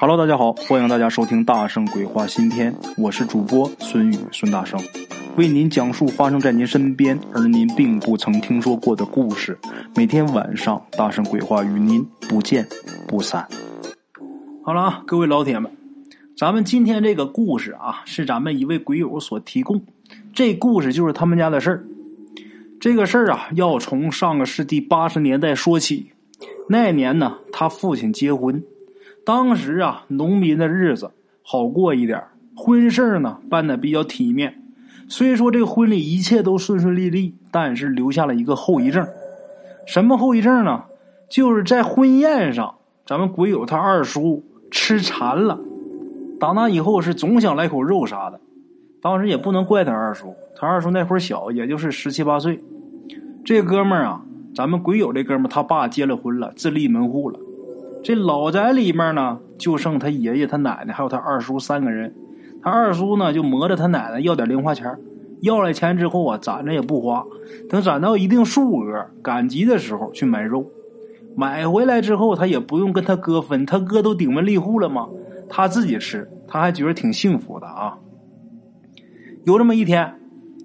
Hello，大家好，欢迎大家收听《大圣鬼话》新篇，我是主播孙宇孙大圣，为您讲述发生在您身边而您并不曾听说过的故事。每天晚上，《大圣鬼话》与您不见不散。好了啊，各位老铁们，咱们今天这个故事啊，是咱们一位鬼友所提供。这故事就是他们家的事儿。这个事儿啊，要从上个世纪八十年代说起。那年呢，他父亲结婚。当时啊，农民的日子好过一点婚事呢办的比较体面。虽说这个婚礼一切都顺顺利利，但是留下了一个后遗症。什么后遗症呢？就是在婚宴上，咱们鬼友他二叔吃馋了，打那以后是总想来口肉啥的。当时也不能怪他二叔，他二叔那会儿小，也就是十七八岁。这哥们儿啊，咱们鬼友这哥们儿，他爸结了婚了，自立门户了。这老宅里面呢，就剩他爷爷、他奶奶还有他二叔三个人。他二叔呢，就磨着他奶奶要点零花钱要来钱之后啊，攒着也不花，等攒到一定数额，赶集的时候去买肉。买回来之后，他也不用跟他哥分，他哥都顶门立户了嘛，他自己吃，他还觉得挺幸福的啊。有这么一天，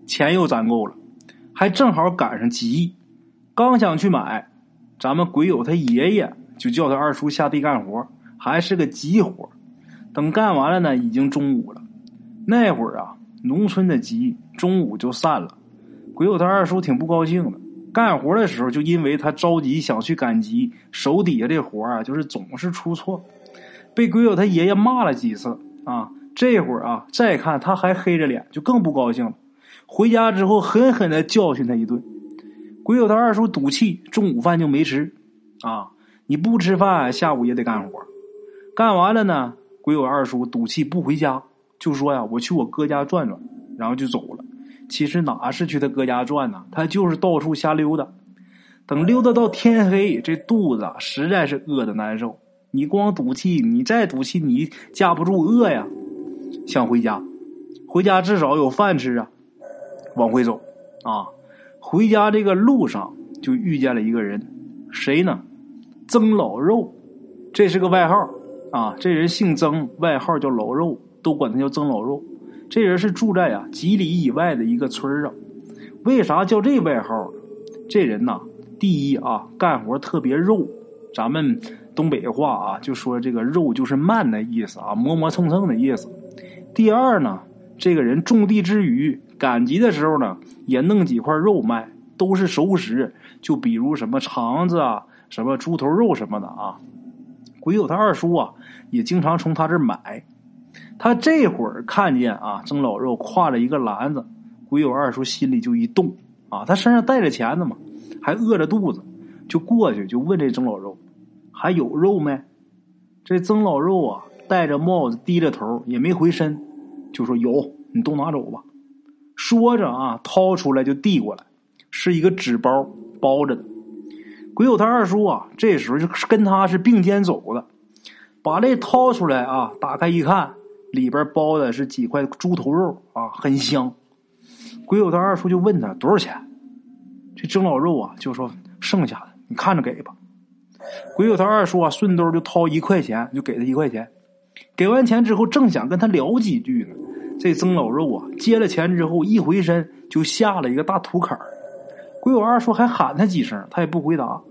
钱又攒够了，还正好赶上集，刚想去买，咱们鬼友他爷爷。就叫他二叔下地干活，还是个急活。等干完了呢，已经中午了。那会儿啊，农村的集中午就散了。鬼友他二叔挺不高兴的。干活的时候，就因为他着急想去赶集，手底下这活啊，就是总是出错，被鬼友他爷爷骂了几次啊。这会儿啊，再看他还黑着脸，就更不高兴了。回家之后，狠狠的教训他一顿。鬼友他二叔赌气，中午饭就没吃啊。你不吃饭，下午也得干活。干完了呢，鬼友二叔赌气不回家，就说呀：“我去我哥家转转。”然后就走了。其实哪是去他哥家转呢？他就是到处瞎溜达。等溜达到天黑，这肚子实在是饿的难受。你光赌气，你再赌气，你架不住饿呀。想回家，回家至少有饭吃啊。往回走啊，回家这个路上就遇见了一个人，谁呢？曾老肉，这是个外号啊。这人姓曾，外号叫老肉，都管他叫曾老肉。这人是住在啊几里以外的一个村上。为啥叫这外号？这人呐，第一啊，干活特别肉。咱们东北话啊，就说这个肉就是慢的意思啊，磨磨蹭蹭的意思。第二呢，这个人种地之余，赶集的时候呢，也弄几块肉卖，都是熟食。就比如什么肠子啊。什么猪头肉什么的啊，鬼友他二叔啊，也经常从他这儿买。他这会儿看见啊，曾老肉挎着一个篮子，鬼友二叔心里就一动啊。他身上带着钱呢嘛，还饿着肚子，就过去就问这曾老肉还有肉没？这曾老肉啊，戴着帽子，低着头，也没回身，就说有，你都拿走吧。说着啊，掏出来就递过来，是一个纸包包着的。鬼友他二叔啊，这时候就跟他是并肩走的，把这掏出来啊，打开一看，里边包的是几块猪头肉啊，很香。鬼友他二叔就问他多少钱，这曾老肉啊就说剩下的你看着给吧。鬼友他二叔啊顺兜就掏一块钱，就给他一块钱。给完钱之后，正想跟他聊几句呢，这曾老肉啊接了钱之后，一回身就下了一个大土坎儿。鬼友二叔还喊他几声，他也不回答。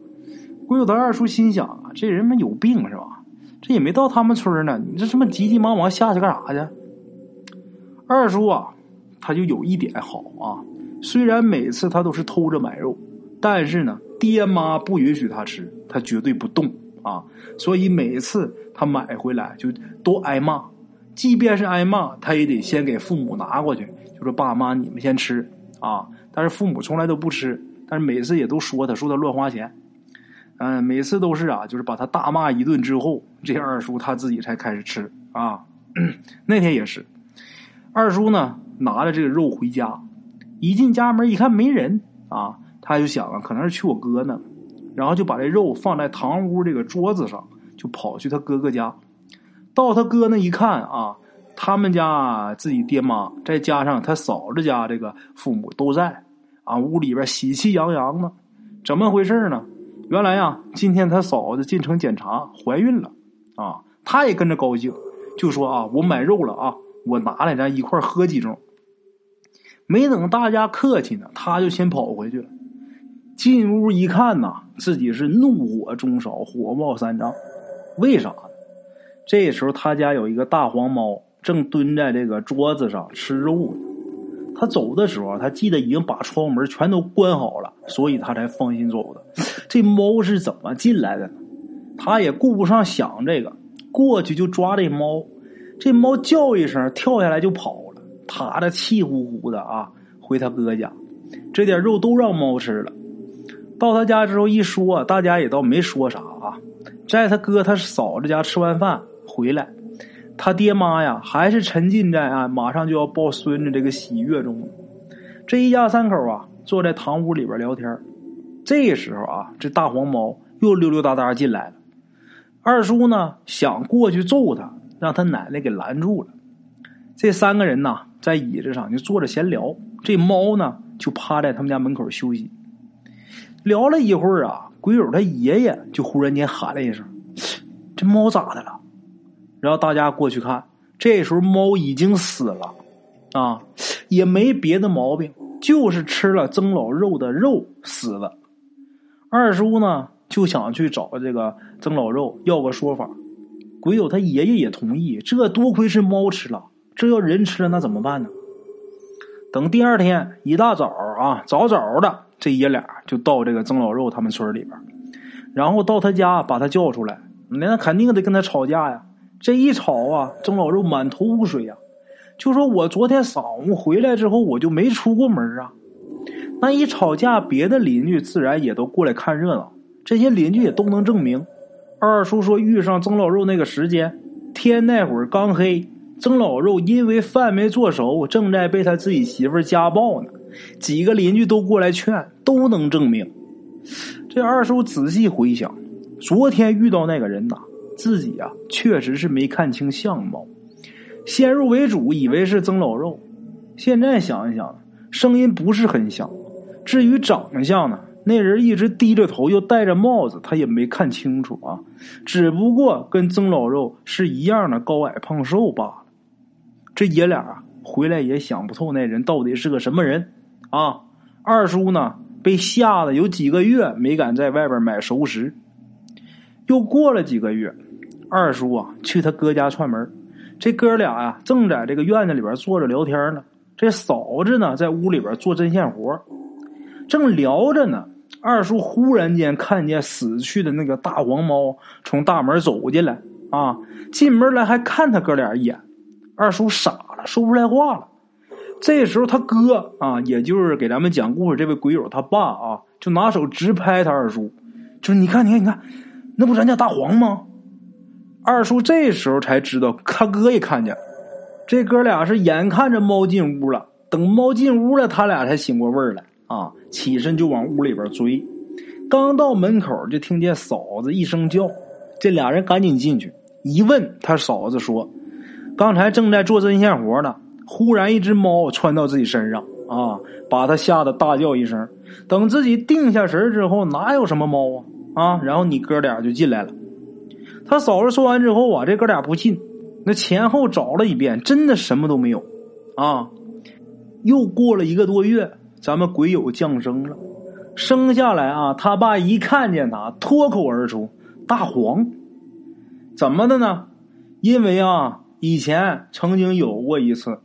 鬼友的二叔心想啊，这人们有病是吧？这也没到他们村呢，你这这么急急忙忙下去干啥去？二叔啊，他就有一点好啊，虽然每次他都是偷着买肉，但是呢，爹妈不允许他吃，他绝对不动啊。所以每次他买回来就都挨骂，即便是挨骂，他也得先给父母拿过去，就说爸妈你们先吃啊。但是父母从来都不吃，但是每次也都说他，说他乱花钱。嗯，每次都是啊，就是把他大骂一顿之后，这二叔他自己才开始吃啊。那天也是，二叔呢拿着这个肉回家，一进家门一看没人啊，他就想啊，可能是去我哥那，然后就把这肉放在堂屋这个桌子上，就跑去他哥哥家。到他哥那一看啊。他们家自己爹妈，再加上他嫂子家这个父母都在，啊，屋里边喜气洋洋的，怎么回事呢？原来呀，今天他嫂子进城检查，怀孕了，啊，他也跟着高兴，就说啊，我买肉了啊，我拿来咱一块喝几盅。没等大家客气呢，他就先跑回去了。进屋一看呐，自己是怒火中烧，火冒三丈。为啥？这时候他家有一个大黄猫，正蹲在这个桌子上吃肉呢。他走的时候，他记得已经把窗门全都关好了，所以他才放心走的。这猫是怎么进来的呢？他也顾不上想这个，过去就抓这猫。这猫叫一声，跳下来就跑了。他这气呼呼的啊，回他哥家，这点肉都让猫吃了。到他家之后一说，大家也倒没说啥啊。在他哥他嫂子家吃完饭回来，他爹妈呀还是沉浸在啊马上就要抱孙子这个喜悦中。这一家三口啊坐在堂屋里边聊天。这时候啊，这大黄猫又溜溜达达进来了。二叔呢想过去揍他，让他奶奶给拦住了。这三个人呐在椅子上就坐着闲聊，这猫呢就趴在他们家门口休息。聊了一会儿啊，鬼友他爷爷就忽然间喊了一声：“这猫咋的了？”然后大家过去看，这时候猫已经死了，啊，也没别的毛病，就是吃了曾老肉的肉死的。二叔呢就想去找这个曾老肉要个说法，鬼友他爷爷也同意。这多亏是猫吃了，这要人吃了那怎么办呢？等第二天一大早啊，早早的，这爷俩就到这个曾老肉他们村里边，然后到他家把他叫出来，那肯定得跟他吵架呀。这一吵啊，曾老肉满头雾水呀，就说我昨天晌午回来之后，我就没出过门啊。那一吵架，别的邻居自然也都过来看热闹。这些邻居也都能证明。二叔说，遇上曾老肉那个时间，天那会儿刚黑，曾老肉因为饭没做熟，正在被他自己媳妇家暴呢。几个邻居都过来劝，都能证明。这二叔仔细回想，昨天遇到那个人呐，自己啊确实是没看清相貌，先入为主，以为是曾老肉。现在想一想，声音不是很像。至于长相呢，那人一直低着头，又戴着帽子，他也没看清楚啊。只不过跟曾老肉是一样的高矮胖瘦罢了。这爷俩啊，回来也想不透那人到底是个什么人啊。二叔呢，被吓得有几个月没敢在外边买熟食。又过了几个月，二叔啊去他哥家串门，这哥俩呀正在这个院子里边坐着聊天呢。这嫂子呢在屋里边做针线活。正聊着呢，二叔忽然间看见死去的那个大黄猫从大门走进来，啊，进门来还看他哥俩一眼。二叔傻了，说不出来话了。这时候他哥啊，也就是给咱们讲故事这位鬼友他爸啊，就拿手直拍他二叔，就说：“你看，你看，你看，那不咱家大黄吗？”二叔这时候才知道，他哥也看见，这哥俩是眼看着猫进屋了，等猫进屋了，他俩才醒过味儿来。啊！起身就往屋里边追，刚到门口就听见嫂子一声叫，这俩人赶紧进去一问，他嫂子说：“刚才正在做针线活呢，忽然一只猫窜到自己身上，啊，把他吓得大叫一声。等自己定下神之后，哪有什么猫啊？啊！然后你哥俩就进来了。他嫂子说完之后啊，这哥俩不信，那前后找了一遍，真的什么都没有。啊！又过了一个多月。咱们鬼友降生了，生下来啊，他爸一看见他，脱口而出：“大黄，怎么的呢？因为啊，以前曾经有过一次，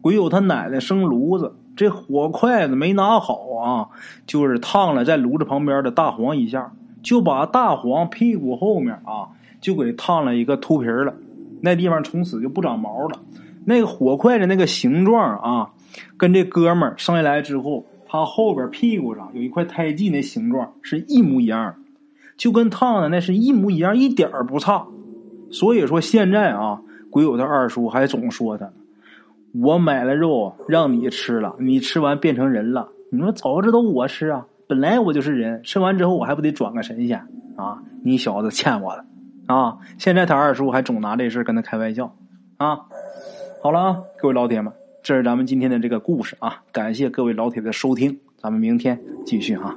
鬼友他奶奶生炉子，这火筷子没拿好啊，就是烫了在炉子旁边的大黄一下，就把大黄屁股后面啊，就给烫了一个秃皮了，那地方从此就不长毛了。那个火筷子那个形状啊。”跟这哥们儿生下来之后，他后边屁股上有一块胎记，那形状是一模一样，就跟烫的那是一模一样，一点儿不差。所以说现在啊，鬼友他二叔还总说他：“我买了肉让你吃了，你吃完变成人了。你说早知道我吃啊，本来我就是人，生完之后我还不得转个神仙啊？你小子欠我的啊！现在他二叔还总拿这事跟他开玩笑啊！好了啊，各位老铁们。这是咱们今天的这个故事啊，感谢各位老铁的收听，咱们明天继续啊。